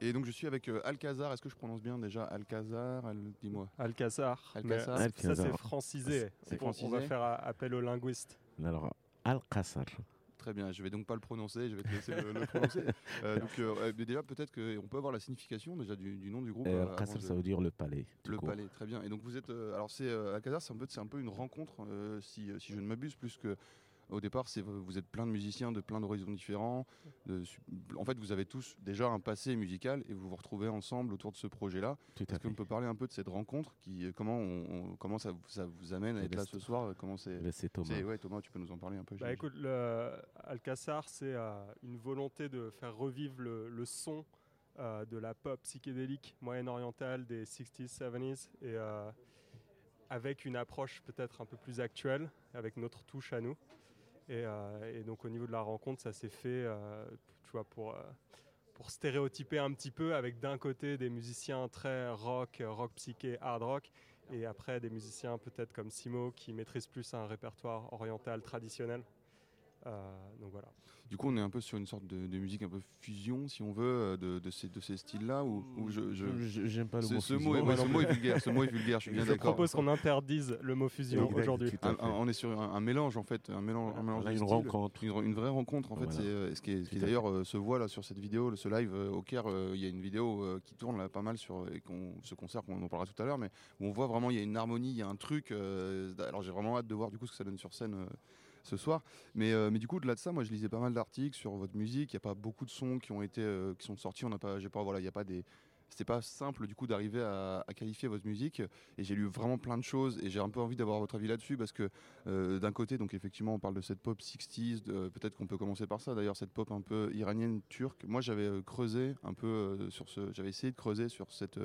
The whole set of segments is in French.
Et donc je suis avec euh, Alcazar. Est-ce que je prononce bien déjà Alcazar? Al... Dis-moi. Alcazar. Alcazar. Mais Alcazar. Ça, c'est francisé. C'est On- On francisé. va faire a- appel au linguiste. Alors, Al-Qassar. Très bien. Je vais donc pas le prononcer. Je vais te laisser le, le prononcer. Euh, donc euh, euh, mais déjà peut-être qu'on peut avoir la signification déjà du, du nom du groupe. Euh, euh, de- ça veut dire le palais. Le coup. palais, très bien. Et donc vous êtes, euh, alors c'est euh, Alcazar, c'est un peu, c'est un peu une rencontre, euh, si, si je ne m'abuse, plus que au départ, c'est vous êtes plein de musiciens de plein d'horizons différents. de en fait, vous avez tous déjà un passé musical et vous vous retrouvez ensemble autour de ce projet-là. Est-ce qu'on peut parler un peu de cette rencontre, qui, euh, comment, on, on- comment ça, vous- ça vous amène à être là ce soir Comment c'est Là, C'est Thomas. ouais, Thomas, tu peux nous en parler un peu Bah j'imagine. écoute, le Alcazar, c'est euh, une volonté de faire revivre le, le son euh, de la pop psychédélique moyen-orientale des 60s, 70s, et euh, avec une approche peut-être un peu plus actuelle, avec notre touche à nous. Et, euh, et donc au niveau de la rencontre, ça s'est fait, euh, tu vois, pour, euh, pour stéréotyper un petit peu, avec d'un côté des musiciens très rock, rock psyché, hard rock, et après des musiciens peut-être comme Simo qui maîtrisent plus un répertoire oriental traditionnel. Euh, donc voilà. Du coup, on est un peu sur une sorte de, de musique un peu fusion, si on veut, euh, de, de ces, de ces styles-là, ou, ou je, je- Je- J'aime pas le ce, mot ce fusion. mot, est, ouais, ce mot est vulgaire. Ce mot est vulgaire. Je suis bien Je d'accord. propose qu'on interdise le mot fusion aujourd'hui. Un- on est sur un, un mélange en fait, un mélange, un mélange Là, de une styles. rencontre. Une, une vraie rencontre en fait, Voilà. c'est euh, ce qui, est- ce qui Tout à d'ailleurs euh, se voit là sur cette vidéo, ce live euh, au Caire. euh, Il y a une vidéo euh, qui tourne là pas mal sur et ce concert qu'on en parlera tout à l'heure, mais où on voit vraiment il y a une harmonie, il y a un truc. euh, alors j'ai vraiment hâte de voir du coup ce que ça donne sur scène. Ce soir, mais, euh, mais du coup au-delà de ça, moi je lisais pas mal d'articles sur votre musique. Il y a pas beaucoup de sons qui ont été euh, qui sont sortis. On n'a pas, j'ai pas, voilà, il a pas des, c'était pas simple du coup d'arriver à, qualifier votre musique. Et j'ai lu vraiment plein de choses et j'ai un peu envie d'avoir votre avis là-dessus parce que euh, d'un côté, donc effectivement, on parle de cette pop 60s. de- Peut-être qu'on peut commencer par ça. D'ailleurs, cette pop un peu iranienne, turque. Moi, j'avais creusé un peu sur ce. J'avais essayé de creuser sur cette.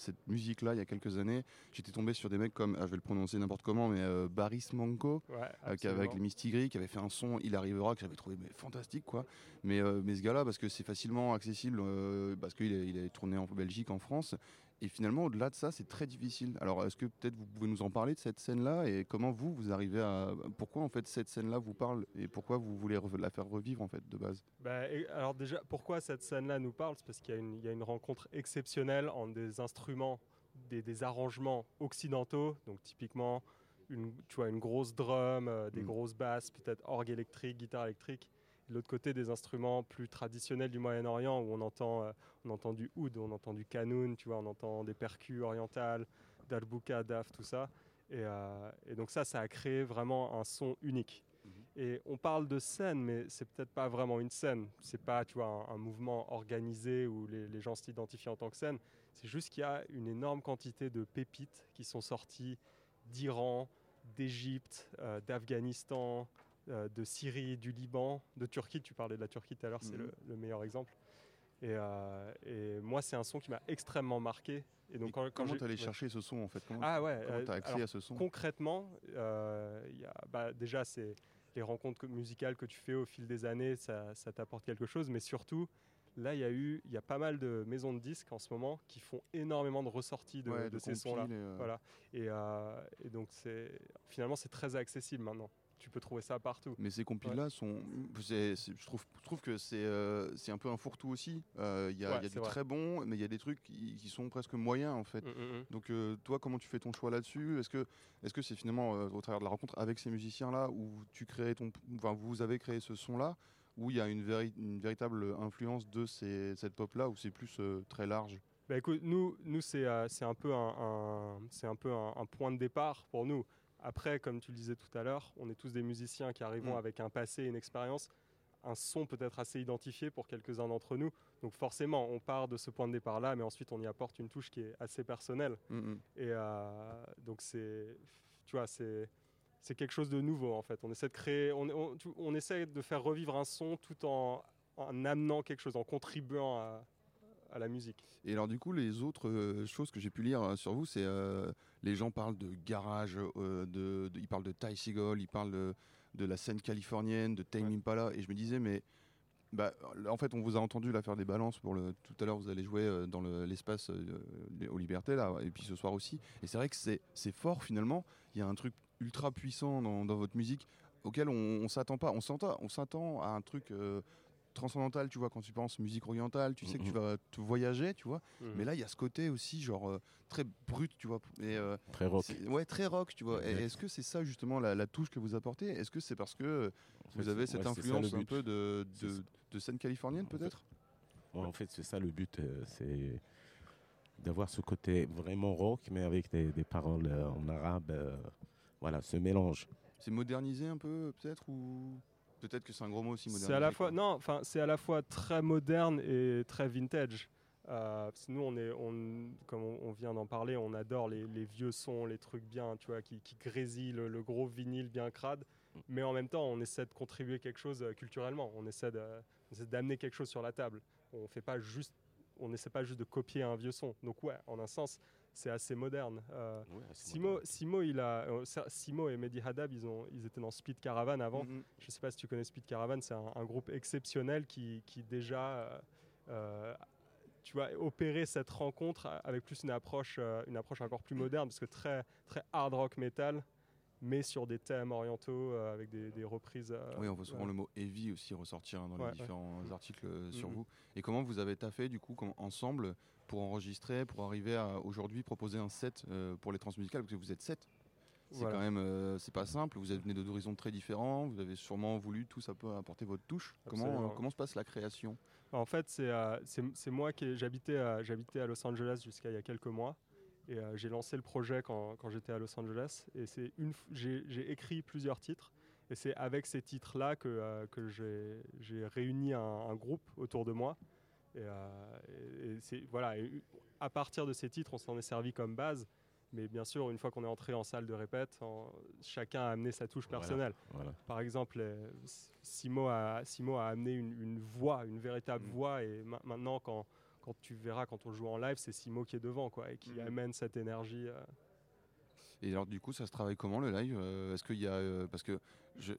Cette musique-là, il y a quelques années, j'étais tombé sur des mecs comme, ah, je vais le prononcer n'importe comment, mais euh, Baris Manko, Ouais, euh, qui avait- avec les Mistigris, qui avait fait un son Il arrivera, que j'avais trouvé mais, fantastique, quoi. Mais, euh, mais ce gars-là, parce que c'est facilement accessible, parce qu'il est, il est tourné en Belgique, en France, et finalement, au-delà de ça, c'est très difficile. Alors, est-ce que peut-être vous pouvez nous en parler de cette scène-là et comment vous, vous arrivez à. Pourquoi, en fait, cette scène-là vous parle et pourquoi vous voulez la faire revivre, en fait, de base? Bah, et- alors déjà, pourquoi cette scène-là nous parle? C'est parce qu'il y, a une- il y a une rencontre exceptionnelle entre des instruments, des, des arrangements occidentaux, donc typiquement une, tu vois, une grosse drum, euh, des Mm. grosses basses, peut-être orgue électrique, guitare électrique. De l'autre côté, des instruments plus traditionnels du Moyen-Orient où on entend, euh, on entend du oud, on entend du kanoun, tu vois, on entend des percus orientales, darbouka, daf, tout ça. Et, euh, et donc ça, ça a créé vraiment un son unique. Et on parle de scène, mais c'est peut-être pas vraiment une scène. C'est pas, tu vois, un, un mouvement organisé où les, les gens s'identifient en tant que scène. C'est juste qu'il y a une énorme quantité de pépites qui sont sorties d'Iran, d'Égypte, euh, d'Afghanistan, euh, de Syrie, du Liban, de Turquie. Tu parlais de la Turquie tout à l'heure, c'est Mhm. le, le meilleur exemple. Et, euh, et moi, c'est un son qui m'a extrêmement marqué. Et donc, Et quand, quand Comment t'allais ouais. chercher ce son, en fait? Comment Ah ouais. comment euh, t'as accès alors, à ce son? Concrètement, y a, bah, déjà, c'est les rencontres musicales que tu fais au fil des années, ça, ça t'apporte quelque chose. Mais surtout, là, il y a eu, il y a pas mal de maisons de disques en ce moment qui font énormément de ressorties de, Ouais, de ces sons-là. et, euh, Voilà. Et, euh, et donc, finalement, c'est très accessible maintenant. Tu peux trouver ça partout. Mais ces compiles-là sont. je, trouve, je trouve que c'est euh, c'est un peu un fourre-tout aussi. Euh, Il y a, Ouais, il y a c'est du vrai. très bon, mais il y a des trucs qui, qui sont presque moyens en fait. Mm, mm, mm. Donc euh, toi, comment tu fais ton choix là-dessus? Est-ce que c'est finalement euh, au travers de la rencontre avec ces musiciens-là où tu crées ton, enfin vous avez créé ce son-là, où il y a une, véri- une véritable influence de ces, cette pop-là, ou c'est plus euh, très large? Bah écoute, nous, nous c'est euh, un peu, un, un- c'est un, peu un, un point de départ pour nous. Après, comme tu le disais tout à l'heure, on est tous des musiciens qui arrivons Mm. avec un passé, une expérience, un son peut-être assez identifié pour quelques-uns d'entre nous. Donc forcément, on part de ce point de départ-là, mais ensuite on y apporte une touche qui est assez personnelle. Mm, mm. Et euh, donc c'est, tu vois, c'est c'est quelque chose de nouveau en fait. On essaie de créer, on, on, tu- on essaie de faire revivre un son tout en, en amenant quelque chose, en contribuant à, à la musique. Et alors du coup, les autres euh, choses que j'ai pu lire euh, sur vous, c'est euh, les gens parlent de garage, de, de- ils parlent de Ty Segall, ils parlent de, de la scène californienne, de Tame Ouais. Impala, et je me disais, mais bah, en fait, on vous a entendu là faire des balances pour le. Tout à l'heure, vous allez jouer euh, dans le- l'espace euh, aux Libertés là, et puis ce soir aussi. Et c'est vrai que c'est fort finalement. Il y a un truc ultra puissant dans, dans votre musique auquel on, on s'attend pas. On s'entend, on s'attend à un truc. euh, transcendantal, tu vois, quand tu penses musique orientale, tu sais que tu Mhm. vas te voyager, tu vois. Mhm. Mais là, il y a ce côté aussi, genre, euh, très brut, tu vois. Et, euh, Très rock. ouais, très rock, tu vois. Est-ce que c'est ça, justement, la, la touche que vous apportez? Est-ce que c'est parce que euh, En vous fait, avez ouais, cette ça, influence un peu de, scène californienne, En fait, peut-être Ouais, en fait, c'est ça le but, euh, c'est d'avoir ce côté vraiment rock, mais avec des, des paroles euh, en arabe. euh, voilà, ce mélange. C'est modernisé un peu, peut-être Ou? Peut-être que c'est un gros mot aussi, modernisé C'est à la fois non, enfin c'est à la fois très moderne et très vintage. Euh, nous on est, on, comme on, vient d'en parler, on adore les, les vieux sons, les trucs bien, tu vois, qui, qui grésillent, le, le gros vinyle bien crade. Mais en même temps, on essaie de contribuer quelque chose euh, culturellement. On essaie de, on essaie d'amener quelque chose sur la table. On fait pas juste, on n'essaie pas juste de copier un vieux son. Donc ouais, en un sens, c'est assez moderne. Euh, Ouais, Simo, moderne. Simo, il a, euh, ça- Simo et Mehdi Haddad, ils, ont, ils étaient dans Speed Caravan avant. Mhm. Je ne sais pas si tu connais Speed Caravan, c'est un, un groupe exceptionnel qui, qui déjà, euh, euh, tu vois, cette rencontre avec plus une approche, euh, une approche encore plus moderne, parce que très, très hard rock metal, mais sur des thèmes orientaux euh, avec des, des reprises. euh, Oui, on voit souvent ouais. le mot heavy aussi ressortir hein, dans Ouais, les différents articles euh, sur Mhm. vous. Et comment vous avez taffé du coup comme- ensemble pour enregistrer, pour arriver à aujourd'hui proposer un set pour les transmusicales parce que vous êtes sept. C'est Voilà. quand même, c'est pas simple. Vous êtes venez d'horizons très différents. Vous avez sûrement voulu tous un peu apporter votre touche. Comment, Absolument. comment se passe la création? En fait, c'est moi qui ai- j'habitais j'habitais à Los Angeles jusqu'à il y a quelques mois. Et euh, j'ai lancé le projet quand, quand j'étais à Los Angeles. Et c'est une, j'ai écrit plusieurs titres. Et c'est avec ces titres-là que, euh, que j'ai réuni un, un groupe autour de moi. Et, euh, et- et c'est- voilà, et à partir de ces titres, on s'en est servi comme base. Mais bien sûr, une fois qu'on est entré en salle de répète, en- chacun a amené sa touche personnelle. Voilà. Par exemple, Simo a, Simo a amené une, une voix, une véritable Mm. voix. Et ma- maintenant, quand, quand tu verras, quand on joue en live, c'est Simo qui est devant quoi, et qui Mm. amène cette énergie. euh. Et alors du coup, ça se travaille comment le live Euh, Est-ce qu'il y a euh, parce que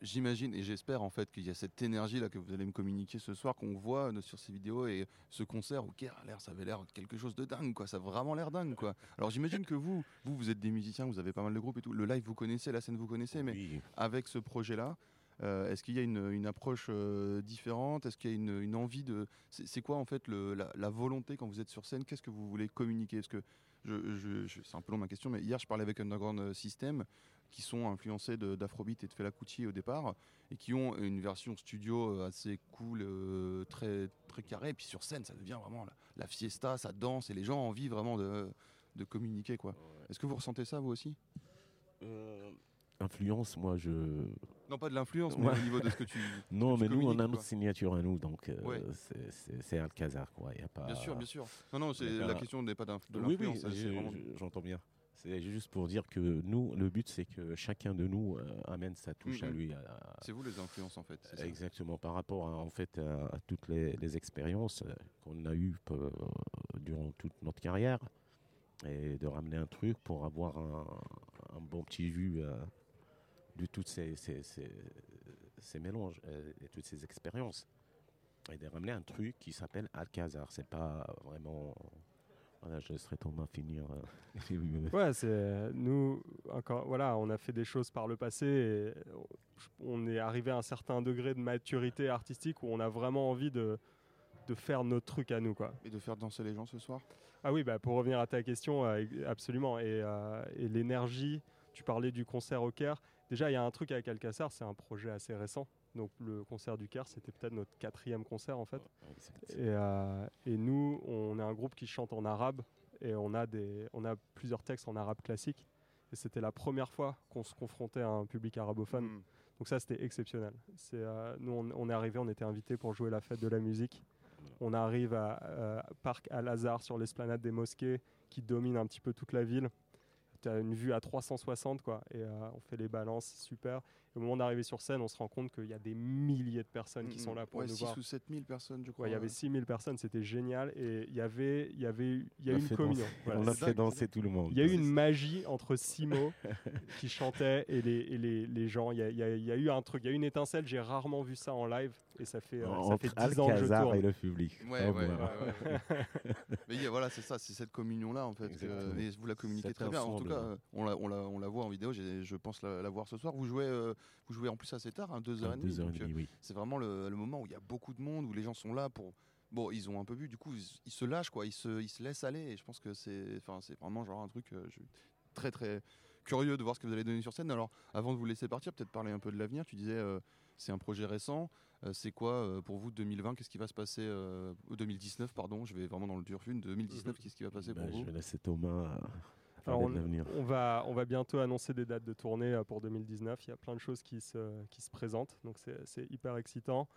j'imagine et j'espère en fait qu'il y a cette énergie là que vous allez me communiquer ce soir qu'on voit euh, sur ces vidéos et ce concert. Ok, a l'air, ça avait l'air quelque chose de dingue quoi. Ça a vraiment l'air dingue quoi. Alors j'imagine que vous, vous, vous êtes des musiciens, vous avez pas mal de groupes et tout. Le live vous connaissez, la scène vous connaissez, mais Oui. avec ce projet-là, euh, est-ce qu'il y a une, une approche euh, différente? Est-ce qu'il y a une, une envie de... C'est quoi en fait le- la, la volonté quand vous êtes sur scène? Qu'est-ce que vous voulez communiquer? Parce que je, je- je- c'est un peu long ma question, mais hier je parlais avec Underground System qui sont influencés d'Afrobeat et de Fela Kuti au départ et qui ont une version studio euh, assez cool, euh, très, très carrée. Et puis sur scène, ça devient vraiment la, la fiesta, ça danse et les gens ont envie vraiment de, de communiquer. quoi. Est-ce que vous ressentez ça vous aussi? Euh, influence, moi je. Non, pas de l'influence, mais Ouais. au niveau de ce que tu... Non, mais nous, on a notre signature à nous, donc euh, Ouais. c'est- Alcazar, quoi. Y a pas... Bien sûr, bien sûr. Non, non, c'est la question n'est pas de Oui, oui, l'influence. je- vraiment- je- j'entends bien. C'est juste pour dire que nous, le but, c'est que chacun de nous euh, amène sa touche à lui. à- C'est vous les influences en fait. ça. Exactement, par rapport à, en fait, à, à toutes les, les expériences euh, qu'on a eues euh, durant toute notre carrière et de ramener un truc pour avoir un, un bon petit vu euh, de toutes ces, ces, ces- ces mélanges euh, et toutes ces expériences. Et de ramener un truc qui s'appelle Alcazar. C'est pas vraiment. Voilà, je laisserai Thomas finir. euh, Ouais, c'est nous encore. Voilà, on a fait des choses par le passé. Et on est arrivé à un certain degré de maturité artistique où on a vraiment envie de de faire notre truc à nous, quoi. Et de faire danser les gens ce soir? Ah oui, bah, pour revenir à ta question, euh, absolument. Et, euh, et l'énergie, tu parlais du concert au Caire. Déjà, il y a un truc avec Alcassar, c'est un projet assez récent. Donc le concert du Caire, c'était peut-être notre quatrième concert en fait. Et, euh, et nous, on est un groupe qui chante en arabe et on a, des, on a plusieurs textes en arabe classique. Et c'était la première fois qu'on se confrontait à un public arabophone. Hmm. Donc ça, c'était exceptionnel. C'est, euh, nous, on, on est arrivé, on était invités pour jouer la fête de la musique. On arrive à, euh, Parc Al-Azhar sur l'esplanade des mosquées qui domine un petit peu toute la ville. Tu as une vue à 360 quoi, et euh, on fait les balances, super. Et au moment d'arriver sur scène, on se rend compte qu'il y a des milliers de personnes qui Hmm, sont là pour ouais, nous 6 voir. ou 7 000 personnes, je crois. Ouais, il y avait 6000 personnes, c'était génial. Et il y avait, il y a eu, il y a eu une communion. Voilà, on a fait danser tout le monde. il y a eu une magie entre Simo qui chantait et les, et les, les gens. Il y, a, il y a- il y a eu un truc, il y a eu une étincelle. J'ai rarement vu ça en live et ça fait, euh, ça fait 10 ans que je tourne. et le public. Ouais, Ah, ouais, voilà. ouais, ouais. Mais il y a- voilà, c'est ça, c'est cette communion-là en fait. Exactement. et vous la communiquez très bien. En tout cas, euh, on la, on la, on la voit en vidéo. Je pense la, la voir ce soir. Vous jouez euh, vous jouez en plus assez tard, hein, 2h30. Deux heures et donc, euh, oui. c'est vraiment le, le moment où il y a beaucoup de monde, où les gens sont là pour. Bon, ils ont un peu vu, du coup, ils, ils se lâchent, quoi. Ils se, ils se laissent aller. Et je pense que c'est, vraiment genre un truc. euh, je très, très curieux de voir ce que vous allez donner sur scène. Alors, avant de vous laisser partir, peut-être parler un peu de l'avenir. Tu disais, euh, c'est un projet récent. Euh, c'est quoi euh, pour vous 2020 Qu'est-ce qui va se passer euh, 2019, pardon. Je vais vraiment dans le dur fune. 2019, qu'est-ce qui va passer Bah, pour je vous? vais laisser Thomas Alors. On va, on va bientôt annoncer des dates de tournée euh, pour 2019. Il y a plein de choses qui se, qui se présentent, donc c'est hyper excitant.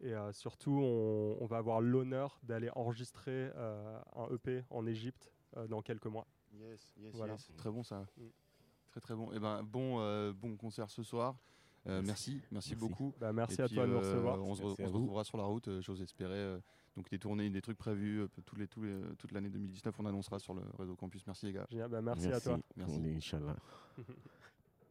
Et euh, surtout, on, on va avoir l'honneur d'aller enregistrer euh, un EP en Égypte euh, dans quelques mois. Yes, yes, Voilà. yes. Très bon ça. Mm. Très très bon. Et ben bon, euh, bon concert ce soir. Euh, merci, merci, Merci. beaucoup. Bah, merci Et à puis, toi de nous euh, recevoir. On se, re- on retrouvera sur la route, euh, j'ose espérer. donc des tournées, des trucs prévus tous les, tous les, toute l'année 2019, on annoncera sur le réseau campus. Merci les gars. Génial, bah, merci, à toi. Merci. On est Inch'Allah.